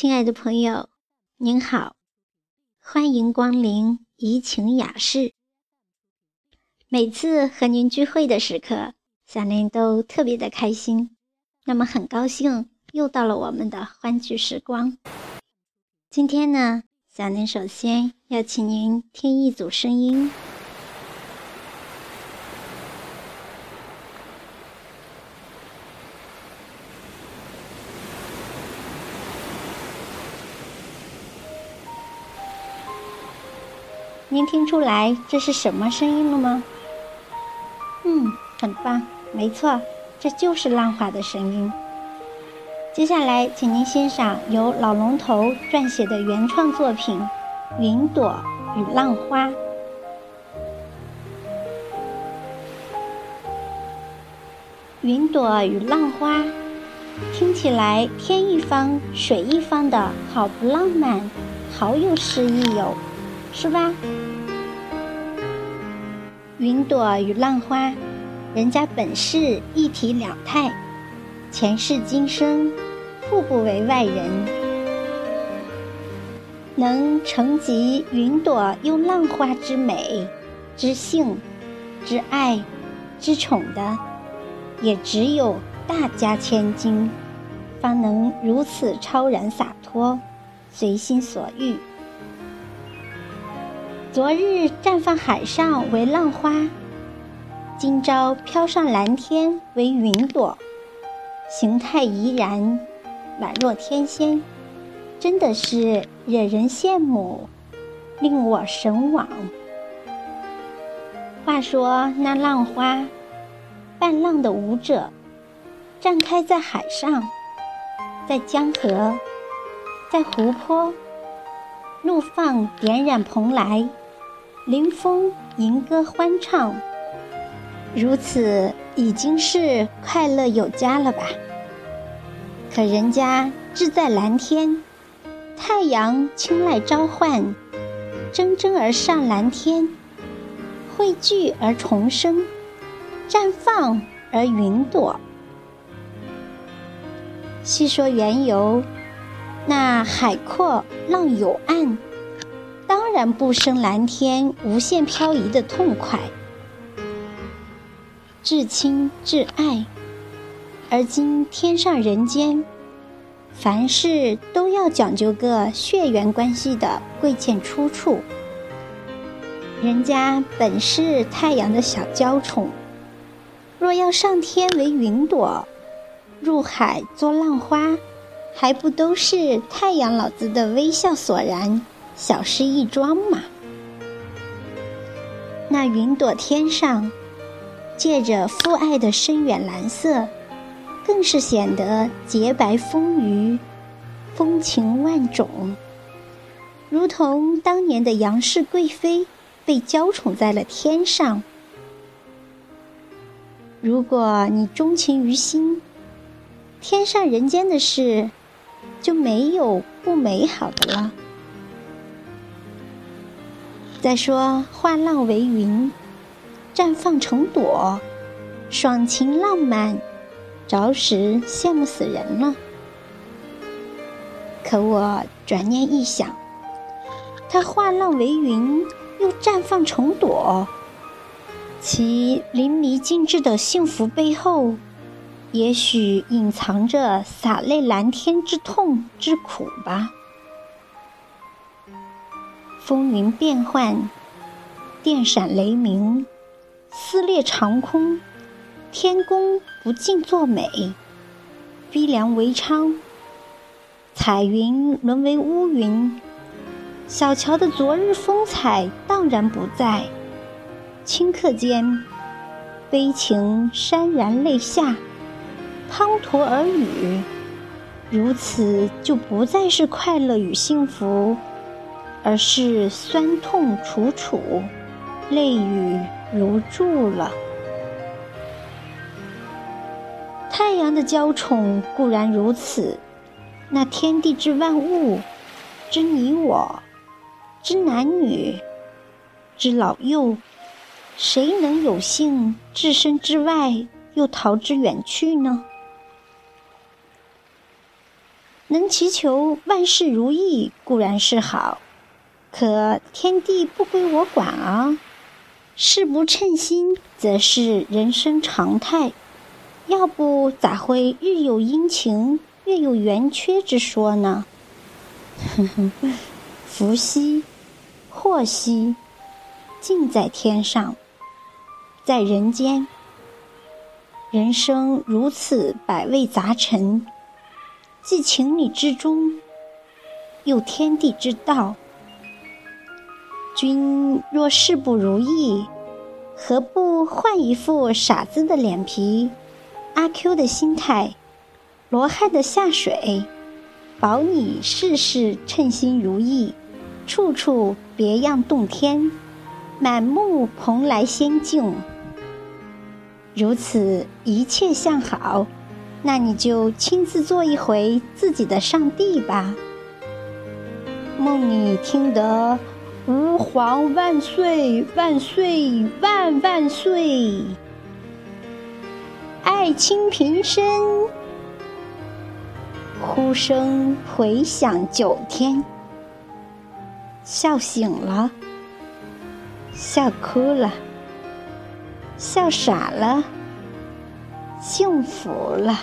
亲爱的朋友，您好，欢迎光临怡情雅室。每次和您聚会的时刻，小林都特别的开心。那么很高兴又到了我们的欢聚时光。今天呢，小林首先要请您听一组声音。您听出来这是什么声音了吗？嗯，很棒，没错，这就是浪花的声音。接下来，请您欣赏由老龙头撰写的原创作品《云朵与浪花》。云朵与浪花，听起来天一方水一方的，好不浪漫，好有诗意哟。是吧？云朵与浪花，人家本是一体两态，前世今生互不为外人。能承集云朵又浪花之美、之性、之爱、之宠的，也只有大家千金，方能如此超然洒脱，随心所欲。昨日绽放海上为浪花，今朝飘上蓝天为云朵，形态怡然，宛若天仙，真的是惹人羡慕，令我神往。话说那浪花，伴浪的舞者，绽开在海上，在江河，在湖泊，怒放点染蓬莱。林风吟歌欢唱，如此已经是快乐有加了吧？可人家志在蓝天，太阳青睐召唤，蒸蒸而上蓝天，汇聚而重生，绽放而云朵。细说缘由，那海阔浪有岸。当然不生蓝天无限漂移的痛快，至亲至爱，而今天上人间，凡事都要讲究个血缘关系的贵贱出处。人家本是太阳的小娇宠，若要上天为云朵，入海做浪花，还不都是太阳老子的微笑所然？小事一桩嘛，那云朵天上，借着父爱的深远蓝色，更是显得洁白丰腴，风情万种，如同当年的杨氏贵妃被娇宠在了天上。如果你钟情于心，天上人间的事，就没有不美好的了。再说化浪为云，绽放成朵，爽情浪漫，着实羡慕死人了。可我转念一想，它化浪为云，又绽放成朵，其淋漓尽致的幸福背后，也许隐藏着洒泪蓝天之痛之苦吧。风云变幻，电闪雷鸣，撕裂长空，天公不尽作美，逼良为娼，彩云沦为乌云，小桥的昨日风采荡然不在，顷刻间，悲情潸然泪下，滂沱而雨，如此就不再是快乐与幸福。而是酸痛楚楚，泪雨如注了。太阳的娇宠固然如此，那天地之万物，之你我，之男女，之老幼，谁能有幸置身之外，又逃之远去呢？能祈求万事如意固然是好，可天地不归我管啊。事不称心，则是人生常态。要不咋会日有阴晴，月有圆缺之说呢？福兮祸兮，尽在天上，在人间。人生如此百味杂陈，既情理之中，又天地之道。君若事不如意，何不换一副傻子的脸皮，阿 Q 的心态，罗汉的下水，保你事事称心如意，处处别样洞天，满目蓬莱仙境。如此一切向好，那你就亲自做一回自己的上帝吧。梦里听得。吾皇万岁万岁万万岁！爱卿平身，呼声回响九天。笑醒了，笑哭了，笑傻了，幸福了。